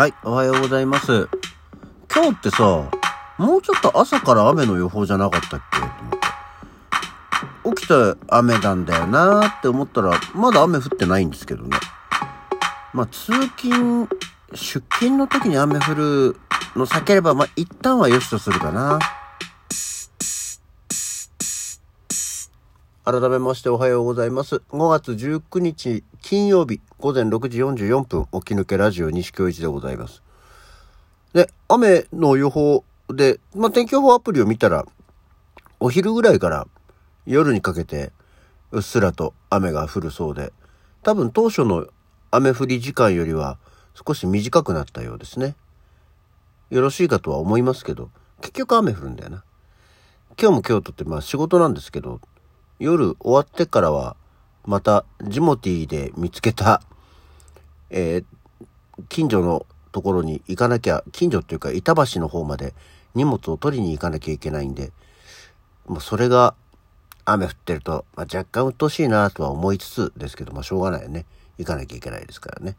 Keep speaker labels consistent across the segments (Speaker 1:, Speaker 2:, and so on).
Speaker 1: はい、おはようございます。今日ってさ、もうちょっと朝から雨の予報じゃなかったっけ？と思って。起きた雨なんだよなーって思ったら、まだ雨降ってないんですけどね。まあ、通勤、出勤の時に雨降るの避ければ、まあ、一旦は良しとするかな。改めましておはようございます。5月19日金曜日午前6時44分、起き抜けラジオ西京一でございます。で、雨の予報で、まあ、天気予報アプリを見たら、お昼ぐらいから夜にかけてうっすらと雨が降るそうで、多分当初の雨降り時間よりは少し短くなったようですね。よろしいかとは思いますけど、結局雨降るんだよな。今日も京都ってまあ仕事なんですけど、夜終わってからは、またジモティーで見つけた、えー近所のところに行かなきゃ、近所っていうか板橋の方まで荷物を取りに行かなきゃいけないんで、もうそれが雨降ってると、まあ、若干鬱陶しいなとは思いつつですけど、まあしょうがないよね。行かなきゃいけないですからね。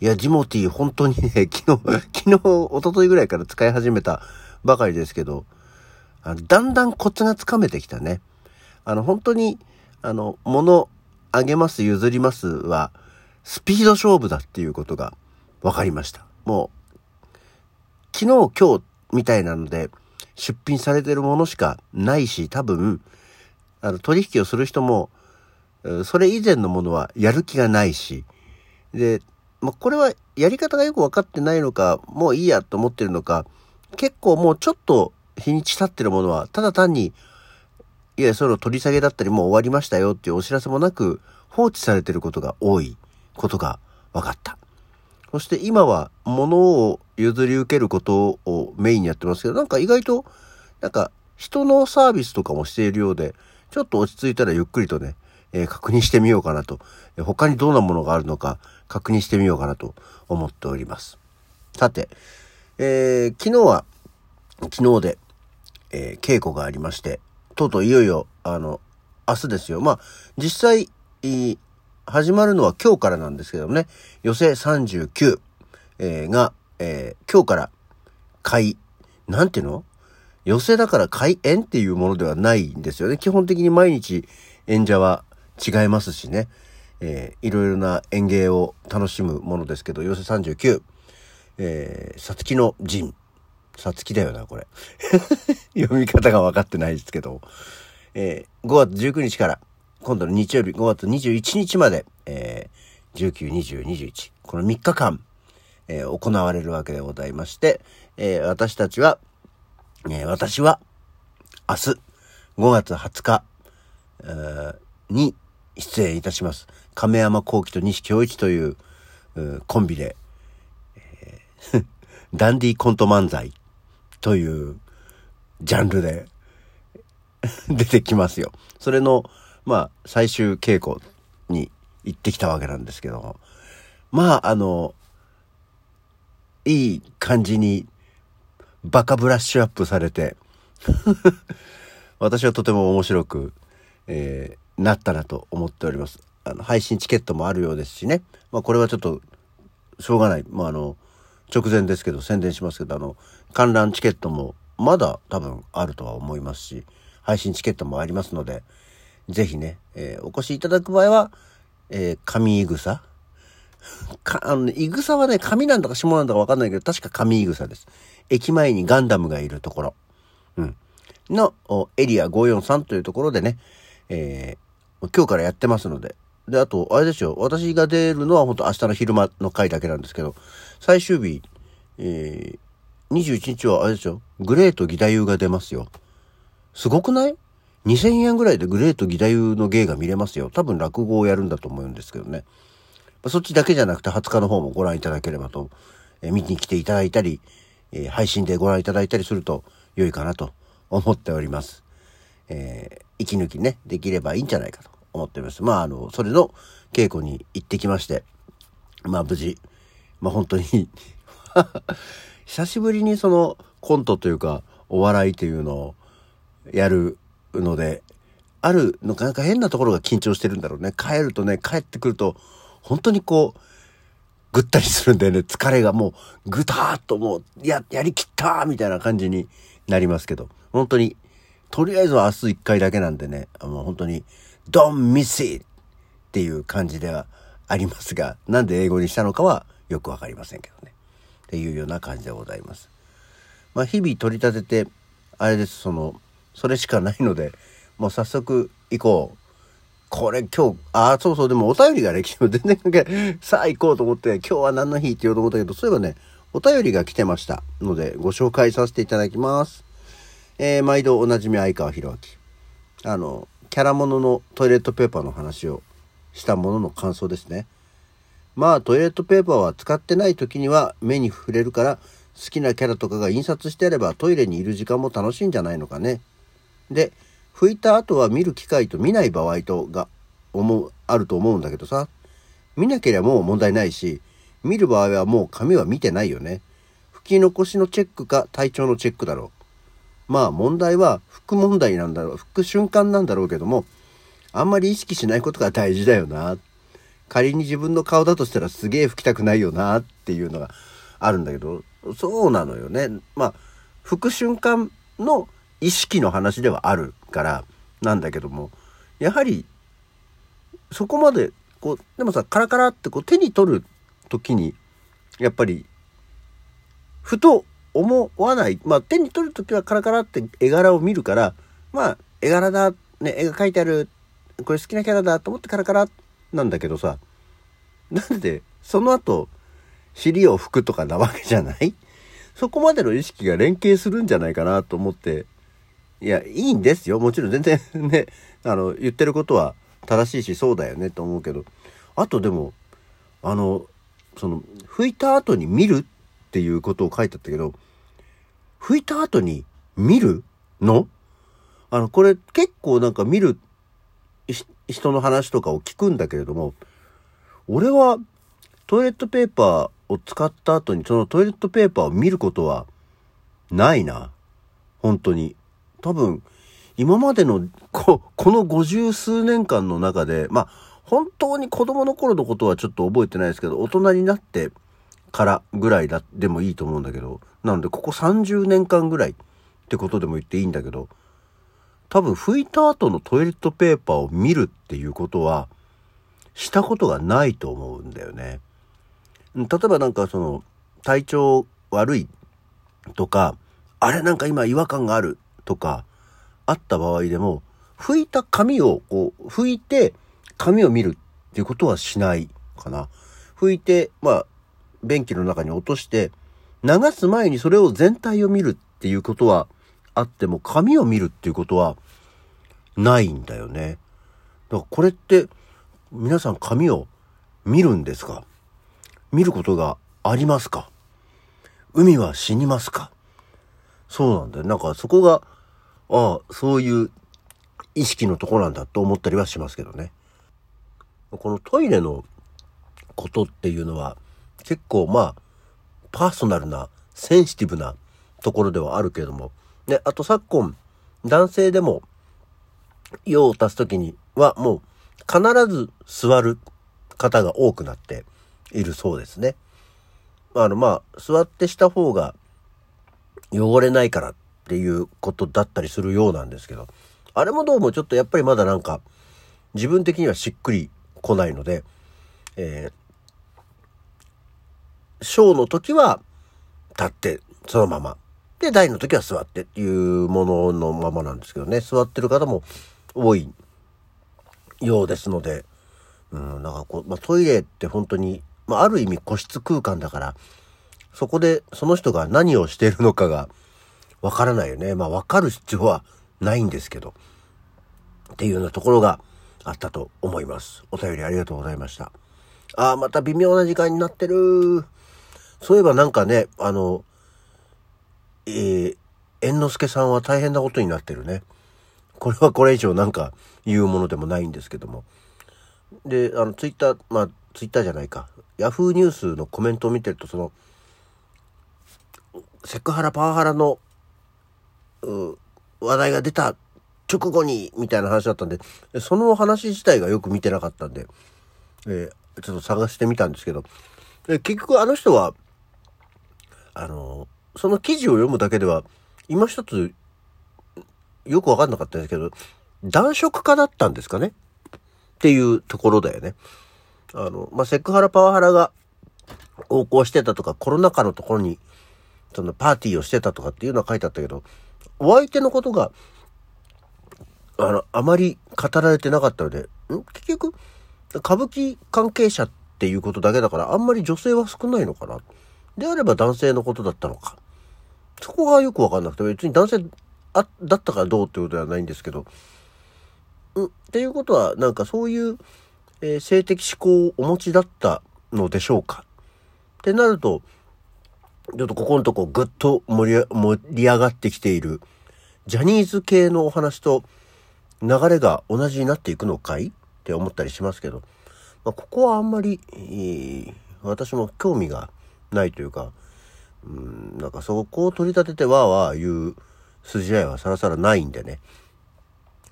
Speaker 1: いや、ジモティー本当にね、昨日、昨日、一昨日ぐらいから使い始めたばかりですけど、あのだんだんコツがつかめてきたね。あの、本当に、あの、物あげます、譲りますは、スピード勝負だっていうことが分かりました。もう、昨日、今日みたいなので、出品されてるものしかないし、多分、あの、取引をする人も、それ以前のものはやる気がないし、で、まあ、これはやり方がよく分かってないのか、もういいやと思ってるのか、結構もうちょっと日にち経ってるものは、ただ単に、いや、それを取り下げだったりもう終わりましたよっていうお知らせもなく放置されてることが多いことが分かった。そして今は物を譲り受けることをメインにやってますけど、なんか意外と、なんか人のサービスとかもしているようで、ちょっと落ち着いたらゆっくりとね、えー確認してみようかなと、え他にどんなものがあるのか確認してみようかなと思っております。さて、えー昨日は、昨日で、え稽古がありまして、とうとういよいよ、あの、明日ですよ。まあ、実際、始まるのは今日からなんですけどもね、予選39、えーが、えー今日から開、なんていうの？寄せだから開演っていうものではないんですよね。基本的に毎日演者は違いますしね。えーいろいろな演芸を楽しむものですけど、寄せ39、えー、さつきの陣。さつきだよな、これ。読み方が分かってないですけど。えー5月19日から、今度の日曜日5月21日まで、えー19、20、21、この3日間、えー行われるわけでございまして、えー私たちは、えー私は、明日、5月20日、えーに出演いたします。亀山幸喜と西京一という、うコンビで、えー ダンディコント漫才というジャンルで 出てきますよ。それの、まあ、最終稽古に行ってきたわけなんですけども。まあ、あの、いい感じにバカブラッシュアップされて、私はとても面白く、えーなったなと思っております。あの、配信チケットもあるようですしね。まあ、これはちょっと、しょうがない。まあ、あの、直前ですけど、宣伝しますけど、あの、観覧チケットもまだ多分あるとは思いますし、配信チケットもありますので、ぜひね、えーお越しいただく場合は、えー上井草か、あのね、いぐさはね、上なんだか下なんだかわかんないけど、確か上井草です。駅前にガンダムがいるところ。うん。の、エリア543というところでね、えー今日からやってますので。で、あと、あれですよ。私が出るのは本当明日の昼間の回だけなんですけど、最終日、えー、21日はあれですよ。グレート義太夫が出ますよ。すごくない ?2000 円ぐらいでグレート義太夫の芸が見れますよ。多分落語をやるんだと思うんですけどね。そっちだけじゃなくて20日の方もご覧いただければと、えー見に来ていただいたり、えー配信でご覧いただいたりすると良いかなと思っております。えー息抜きね、できればいいんじゃないかと思っております。まあ、あの、それの稽古に行ってきまして、まあ、無事、まあ、本当に。久しぶりにそのコントというか、お笑いというのをやるので、あるのかなか変なところが緊張してるんだろうね。帰るとね、帰ってくると、本当にこう、ぐったりするんでね、疲れがもう、ぐたーっともう、や、やりきったみたいな感じになりますけど、本当に、とりあえずは明日一回だけなんでね、もう本当に、don't miss it! っていう感じではありますが、なんで英語にしたのかはよくわかりませんけどね。っていうような感じでございます。まあ、日々取り立てて、あれです、その、それしかないので、もう早速行こう。これ今日、ああ、そうそう、でもお便りがね、昨日全然関係、さあ行こうと思って、今日は何の日って言おうと思ったけど、そういえばね、お便りが来てましたので、ご紹介させていただきます。えー、毎度おなじみ相川博明。あの、キャラもののトイレットペーパーの話をしたものの感想ですね。まあトイレットペーパーは使ってない時には目に触れるから好きなキャラとかが印刷してあればトイレにいる時間も楽しいんじゃないのかね。で、拭いた後は見る機会と見ない場合とが思う、あると思うんだけどさ。見なければもう問題ないし、見る場合はもう紙は見てないよね。拭き残しのチェックか体調のチェックだろう。まあ問題は拭く問題なんだろう、拭く瞬間なんだろうけども、あんまり意識しないことが大事だよな。仮に自分の顔だとしたらすげえ拭きたくないよなっていうのがあるんだけど、そうなのよね。まあ、拭く瞬間の意識の話ではあるからなんだけども、やはり、そこまで、こう、でもさ、カラカラってこう手に取る時に、やっぱり、ふと思わない。まあ、手に取る時はカラカラって絵柄を見るから、まあ、絵柄だ、ね、絵が描いてあるこれ好きなキャラだと思ってカラカラなんだけどさ、なんで、その後、尻を拭くとかなわけじゃない？そこまでの意識が連携するんじゃないかなと思って、いや、いいんですよ。もちろん全然ね、あの、言ってることは正しいし、そうだよねと思うけど、あとでも、あの、その、拭いた後に見るっていうことを書いてあったけど、拭いた後に見るの？あの、これ結構なんか見る人の話とかを聞くんだけれども、俺はトイレットペーパーを使った後にそのトイレットペーパーを見ることはないな。本当に。多分、今までのこ、この五十数年間の中で、まあ、本当に子供の頃のことはちょっと覚えてないですけど、大人になってからぐらいだ、でもいいと思うんだけど、なのでここ30年間ぐらいってことでも言っていいんだけど、多分拭いた後のトイレットペーパーを見るっていうことは、したことがないと思うんだよね。例えばなんかその、体調悪いとか、あれなんか今違和感があるとか、あった場合でも、拭いた紙をこう、拭いて紙を見るっていうことはしないかな。拭いて、まあ、便器の中に落として、流す前にそれを全体を見るっていうことはあっても紙を見るっていうことはないんだよね。だからこれって皆さん紙を見るんですか？見ることがありますか？海は死にますか？そうなんだよ。なんかそこが、ああ、そういう意識のとこなんだと思ったりはしますけどね。このトイレのことっていうのは結構まあパーソナルなセンシティブなところではあるけれどもで、あと昨今、男性でも、用を足すときにはもう必ず座る方が多くなっているそうですね。あの、まあ、座ってした方が汚れないからっていうことだったりするようなんですけど、あれもどうもちょっとやっぱりまだなんか自分的にはしっくりこないので、えー、ショーの時は立ってそのままで、台の時は座ってっていうもののままなんですけどね、座ってる方も多いようですので、うん、なんかこう、まあ、トイレって本当に、まあ、ある意味個室空間だから、そこでその人が何をしているのかがわからないよね。まあ、わかる必要はないんですけど、っていうようなところがあったと思います。お便りありがとうございました。ああ、また微妙な時間になってる。そういえばなんかね、あの、えー、猿之助さんは大変なことになってるね。これはこれ以上なんか言うものでもないんですけども。で、あの、ツイッター、まあ、ツイッターじゃないか。ヤフーニュースのコメントを見てると、その、セクハラ、パワハラの、う話題が出た直後に、みたいな話だったんで、その話自体がよく見てなかったんで、えー、ちょっと探してみたんですけど、結局あの人は、あの、その記事を読むだけでは、今一つ、よくわかんなかったんですけど、男色家だったんですかね？っていうところだよね。あの、まあ、セクハラパワハラが横行してたとか、コロナ禍のところに、そのパーティーをしてたとかっていうのは書いてあったけど、お相手のことが、あの、あまり語られてなかったので、ん？結局、歌舞伎関係者っていうことだけだから、あんまり女性は少ないのかな。であれば男性のことだったのか。そこがよくわかんなくて、別に男性あだったからどうってことではないんですけど、うん、っていうことは、なんかそういう、えー、性的思考をお持ちだったのでしょうか。ってなると、ちょっとここのとこぐっと盛り上がってきている、ジャニーズ系のお話と流れが同じになっていくのかい？って思ったりしますけど、まあ、ここはあんまり、えー、私も興味がないというか、うん、なんかそこを取り立ててわーわー言う筋合いはさらさらないんでね。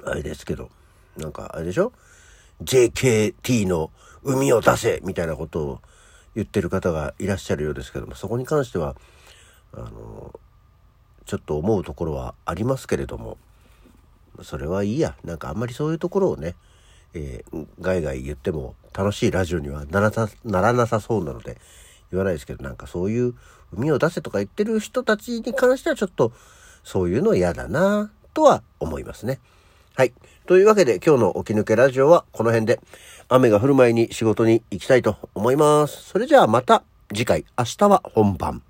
Speaker 1: あれですけど、なんかあれでしょ ?JKT の海を出せみたいなことを言ってる方がいらっしゃるようですけども、そこに関しては、あの、ちょっと思うところはありますけれども、それはいいや。なんかあんまりそういうところをね、えー、ガイガイ言っても楽しいラジオにはならならなさそうなので言わないですけど、なんかそういう海を出せとか言ってる人たちに関してはちょっとそういうの嫌だなとは思いますね。はい。というわけで今日の起き抜けラジオはこの辺で雨が降る前に仕事に行きたいと思います。それじゃあまた次回明日は本番。